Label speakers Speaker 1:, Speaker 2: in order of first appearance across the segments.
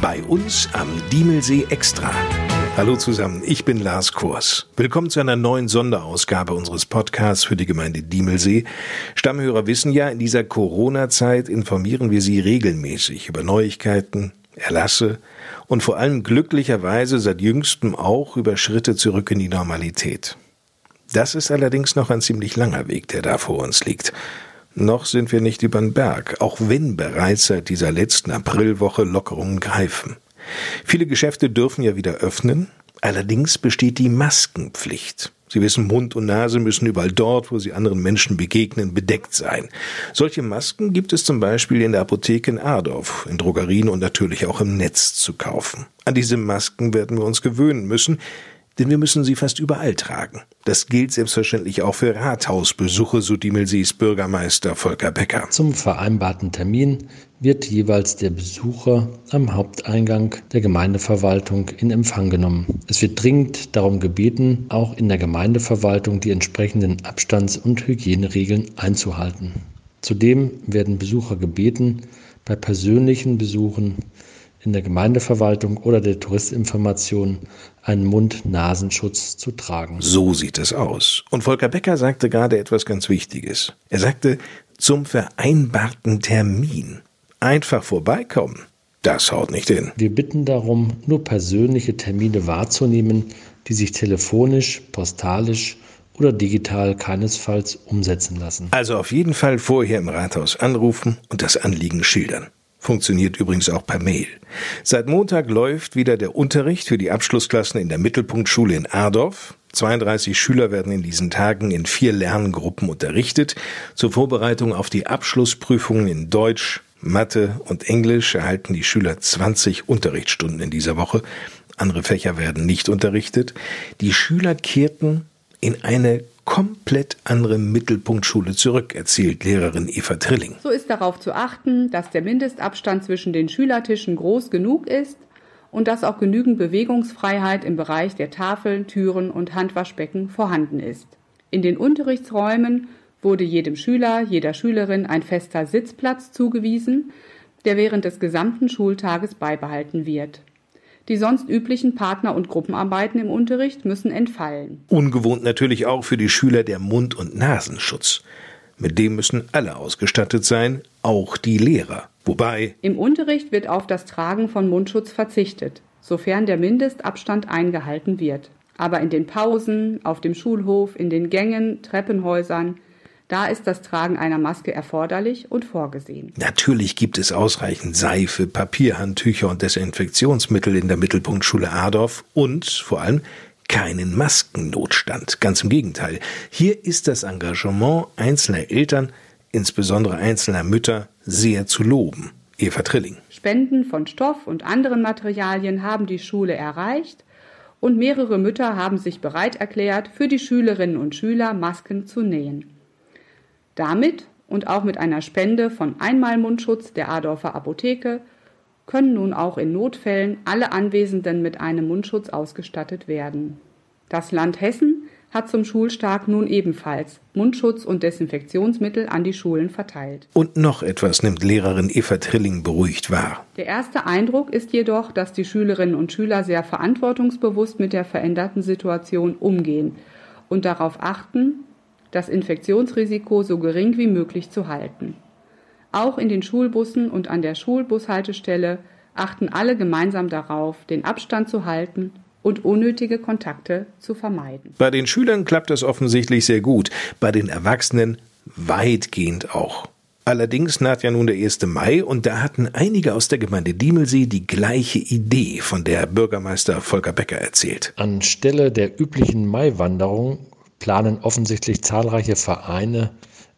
Speaker 1: Bei uns am Diemelsee Extra. Hallo zusammen, ich bin Lars Kors. Willkommen zu einer neuen Sonderausgabe unseres Podcasts für die Gemeinde Diemelsee. Stammhörer wissen ja, in dieser Corona-Zeit informieren wir Sie regelmäßig über Neuigkeiten, Erlasse und vor allem glücklicherweise seit jüngstem auch über Schritte zurück in die Normalität. Das ist allerdings noch ein ziemlich langer Weg, der da vor uns liegt. Noch sind wir nicht über den Berg, auch wenn bereits seit dieser letzten Aprilwoche Lockerungen greifen. Viele Geschäfte dürfen ja wieder öffnen, allerdings besteht die Maskenpflicht. Sie wissen, Mund und Nase müssen überall dort, wo sie anderen Menschen begegnen, bedeckt sein. Solche Masken gibt es zum Beispiel in der Apotheke in Ardorf, in Drogerien und natürlich auch im Netz zu kaufen. An diese Masken werden wir uns gewöhnen müssen, denn wir müssen sie fast überall tragen. Das gilt selbstverständlich auch für Rathausbesuche, so Diemelsees Bürgermeister Volker Becker.
Speaker 2: Zum vereinbarten Termin wird jeweils der Besucher am Haupteingang der Gemeindeverwaltung in Empfang genommen. Es wird dringend darum gebeten, auch in der Gemeindeverwaltung die entsprechenden Abstands- und Hygieneregeln einzuhalten. Zudem werden Besucher gebeten, bei persönlichen Besuchen in der Gemeindeverwaltung oder der Touristinformation einen Mund-Nasenschutz zu tragen.
Speaker 1: So sieht es aus. Und Volker Becker sagte gerade etwas ganz Wichtiges. Er sagte, zum vereinbarten Termin. Einfach vorbeikommen. Das haut nicht hin.
Speaker 2: Wir bitten darum, nur persönliche Termine wahrzunehmen, die sich telefonisch, postalisch oder digital keinesfalls umsetzen lassen.
Speaker 1: Also auf jeden Fall vorher im Rathaus anrufen und das Anliegen schildern. Funktioniert übrigens auch per Mail. Seit Montag läuft wieder der Unterricht für die Abschlussklassen in der Mittelpunktschule in Ardorf. 32 Schüler werden in diesen Tagen in vier Lerngruppen unterrichtet. Zur Vorbereitung auf die Abschlussprüfungen in Deutsch, Mathe und Englisch erhalten die Schüler 20 Unterrichtsstunden in dieser Woche. Andere Fächer werden nicht unterrichtet. Die Schüler kehrten in eine komplett andere Mittelpunktschule zurück, erzählt Lehrerin Eva Trilling.
Speaker 3: So ist darauf zu achten, dass der Mindestabstand zwischen den Schülertischen groß genug ist und dass auch genügend Bewegungsfreiheit im Bereich der Tafeln, Türen und Handwaschbecken vorhanden ist. In den Unterrichtsräumen wurde jedem Schüler, jeder Schülerin ein fester Sitzplatz zugewiesen, der während des gesamten Schultages beibehalten wird. Die sonst üblichen Partner- und Gruppenarbeiten im Unterricht müssen entfallen.
Speaker 1: Ungewohnt natürlich auch für die Schüler der Mund- und Nasenschutz. Mit dem müssen alle ausgestattet sein, auch die Lehrer. Wobei
Speaker 3: im Unterricht wird auf das Tragen von Mundschutz verzichtet, sofern der Mindestabstand eingehalten wird. Aber in den Pausen, auf dem Schulhof, in den Gängen, Treppenhäusern, da ist das Tragen einer Maske erforderlich und vorgesehen.
Speaker 1: Natürlich gibt es ausreichend Seife, Papierhandtücher und Desinfektionsmittel in der Mittelpunktschule Adorf und vor allem keinen Maskennotstand. Ganz im Gegenteil. Hier ist das Engagement einzelner Eltern, insbesondere einzelner Mütter, sehr zu loben. Eva Trilling.
Speaker 3: Spenden von Stoff und anderen Materialien haben die Schule erreicht und mehrere Mütter haben sich bereit erklärt, für die Schülerinnen und Schüler Masken zu nähen. Damit und auch mit einer Spende von Einmalmundschutz der Adorfer Apotheke können nun auch in Notfällen alle Anwesenden mit einem Mundschutz ausgestattet werden. Das Land Hessen hat zum Schulstag nun ebenfalls Mundschutz und Desinfektionsmittel an die Schulen verteilt.
Speaker 1: Und noch etwas nimmt Lehrerin Eva Trilling beruhigt wahr.
Speaker 3: Der erste Eindruck ist jedoch, dass die Schülerinnen und Schüler sehr verantwortungsbewusst mit der veränderten Situation umgehen und darauf achten, das Infektionsrisiko so gering wie möglich zu halten. Auch in den Schulbussen und an der Schulbushaltestelle achten alle gemeinsam darauf, den Abstand zu halten und unnötige Kontakte zu vermeiden.
Speaker 1: Bei den Schülern klappt das offensichtlich sehr gut, bei den Erwachsenen weitgehend auch. Allerdings naht ja nun der 1. Mai und da hatten einige aus der Gemeinde Diemelsee die gleiche Idee, von der Bürgermeister Volker Becker erzählt.
Speaker 2: Anstelle der üblichen Maiwanderung planen offensichtlich zahlreiche Vereine,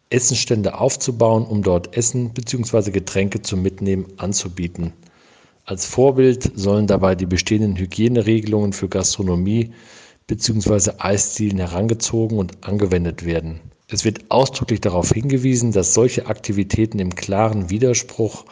Speaker 2: Essenstände aufzubauen, um dort Essen bzw. Getränke zum Mitnehmen anzubieten. Als Vorbild sollen dabei die bestehenden Hygieneregelungen für Gastronomie bzw. Eisdielen herangezogen und angewendet werden. Es wird ausdrücklich darauf hingewiesen, dass solche Aktivitäten im klaren Widerspruch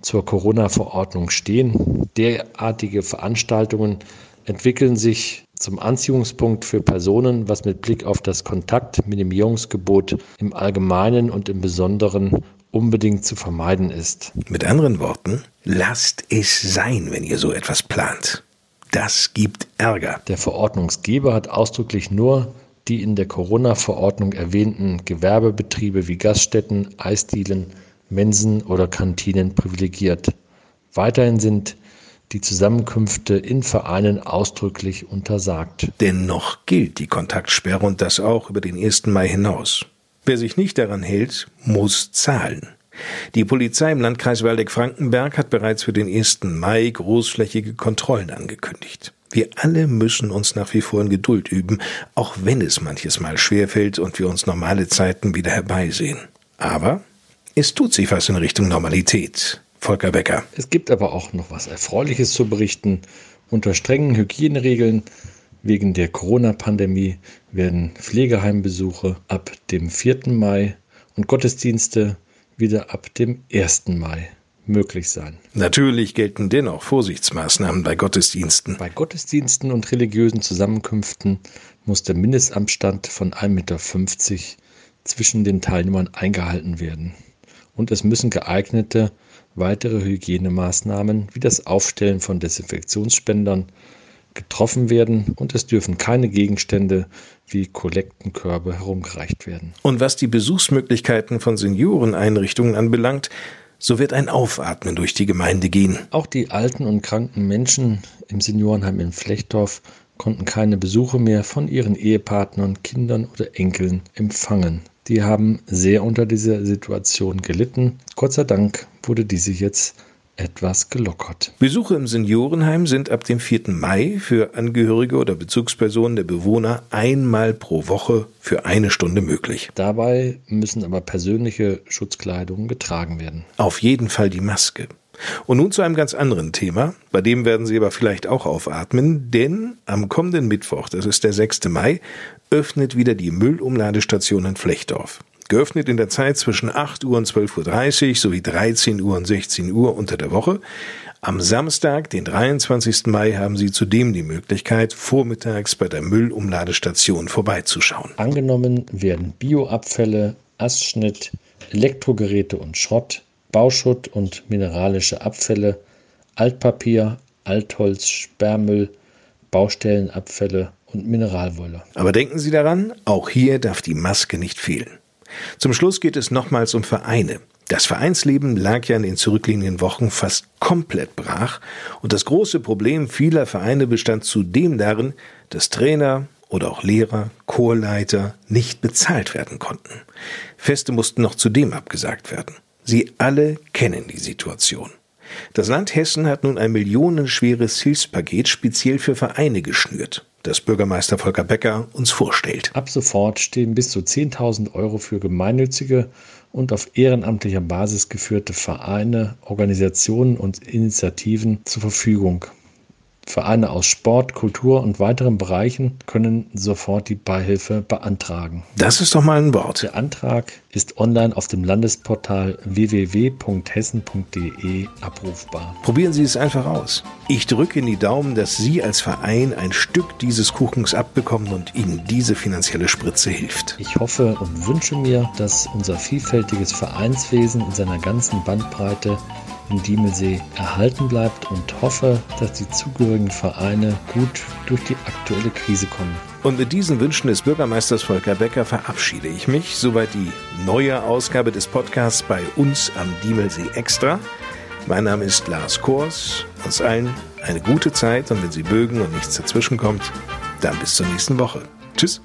Speaker 2: zur Corona-Verordnung stehen. Derartige Veranstaltungen entwickeln sich zum Anziehungspunkt für Personen, was mit Blick auf das Kontaktminimierungsgebot im Allgemeinen und im Besonderen unbedingt zu vermeiden ist.
Speaker 1: Mit anderen Worten, lasst es sein, wenn ihr so etwas plant. Das gibt Ärger.
Speaker 2: Der Verordnungsgeber hat ausdrücklich nur die in der Corona-Verordnung erwähnten Gewerbebetriebe wie Gaststätten, Eisdielen, Mensen oder Kantinen privilegiert. Weiterhin sind die Zusammenkünfte in Vereinen ausdrücklich untersagt.
Speaker 1: Dennoch gilt die Kontaktsperre und das auch über den 1. Mai hinaus. Wer sich nicht daran hält, muss zahlen. Die Polizei im Landkreis Waldeck-Frankenberg hat bereits für den 1. Mai großflächige Kontrollen angekündigt. Wir alle müssen uns nach wie vor in Geduld üben, auch wenn es manches Mal schwerfällt und wir uns normale Zeiten wieder herbeisehen. Aber es tut sich was in Richtung Normalität. Volker Becker.
Speaker 2: Es gibt aber auch noch was Erfreuliches zu berichten. Unter strengen Hygieneregeln wegen der Corona-Pandemie werden Pflegeheimbesuche ab dem 4. Mai und Gottesdienste wieder ab dem 1. Mai möglich sein.
Speaker 1: Natürlich gelten dennoch Vorsichtsmaßnahmen bei Gottesdiensten.
Speaker 2: Bei Gottesdiensten und religiösen Zusammenkünften muss der Mindestabstand von 1,50 Meter zwischen den Teilnehmern eingehalten werden. Und es müssen geeignete weitere Hygienemaßnahmen wie das Aufstellen von Desinfektionsspendern getroffen werden und es dürfen keine Gegenstände wie Kollektenkörbe herumgereicht werden.
Speaker 1: Und was die Besuchsmöglichkeiten von Senioreneinrichtungen anbelangt, so wird ein Aufatmen durch die Gemeinde gehen.
Speaker 2: Auch die alten und kranken Menschen im Seniorenheim in Flechtdorf konnten keine Besuche mehr von ihren Ehepartnern, Kindern oder Enkeln empfangen. Die haben sehr unter dieser Situation gelitten. Gott sei Dank wurde diese jetzt etwas gelockert.
Speaker 1: Besuche im Seniorenheim sind ab dem 4. Mai für Angehörige oder Bezugspersonen der Bewohner einmal pro Woche für eine Stunde möglich.
Speaker 2: Dabei müssen aber persönliche Schutzkleidungen getragen werden.
Speaker 1: Auf jeden Fall die Maske. Und nun zu einem ganz anderen Thema, bei dem werden Sie aber vielleicht auch aufatmen, denn am kommenden Mittwoch, das ist der 6. Mai, öffnet wieder die Müllumladestation in Flechtdorf. Geöffnet in der Zeit zwischen 8 Uhr und 12.30 Uhr sowie 13 Uhr und 16 Uhr unter der Woche. Am Samstag, den 23. Mai, haben Sie zudem die Möglichkeit, vormittags bei der Müllumladestation vorbeizuschauen.
Speaker 2: Angenommen werden Bioabfälle, Astschnitt, Elektrogeräte und Schrott, Bauschutt und mineralische Abfälle, Altpapier, Altholz, Sperrmüll, Baustellenabfälle und Mineralwolle.
Speaker 1: Aber denken Sie daran, auch hier darf die Maske nicht fehlen. Zum Schluss geht es nochmals um Vereine. Das Vereinsleben lag ja in den zurückliegenden Wochen fast komplett brach und das große Problem vieler Vereine bestand zudem darin, dass Trainer oder auch Lehrer, Chorleiter nicht bezahlt werden konnten. Feste mussten noch zudem abgesagt werden. Sie alle kennen die Situation. Das Land Hessen hat nun ein millionenschweres Hilfspaket speziell für Vereine geschnürt, das Bürgermeister Volker Becker uns vorstellt.
Speaker 2: Ab sofort stehen bis zu 10.000 Euro für gemeinnützige und auf ehrenamtlicher Basis geführte Vereine, Organisationen und Initiativen zur Verfügung. Vereine aus Sport, Kultur und weiteren Bereichen können sofort die Beihilfe beantragen.
Speaker 1: Das ist doch mal ein Wort.
Speaker 2: Der Antrag ist online auf dem Landesportal www.hessen.de abrufbar.
Speaker 1: Probieren Sie es einfach aus. Ich drücke in die Daumen, dass Sie als Verein ein Stück dieses Kuchens abbekommen und Ihnen diese finanzielle Spritze hilft.
Speaker 2: Ich hoffe und wünsche mir, dass unser vielfältiges Vereinswesen in seiner ganzen Bandbreite in Diemelsee erhalten bleibt und hoffe, dass die zugehörigen Vereine gut durch die aktuelle Krise kommen.
Speaker 1: Und mit diesen Wünschen des Bürgermeisters Volker Becker verabschiede ich mich. Soweit die neue Ausgabe des Podcasts bei uns am Diemelsee Extra. Mein Name ist Lars Kors. Uns allen eine gute Zeit und wenn Sie mögen und nichts dazwischenkommt, dann bis zur nächsten Woche. Tschüss.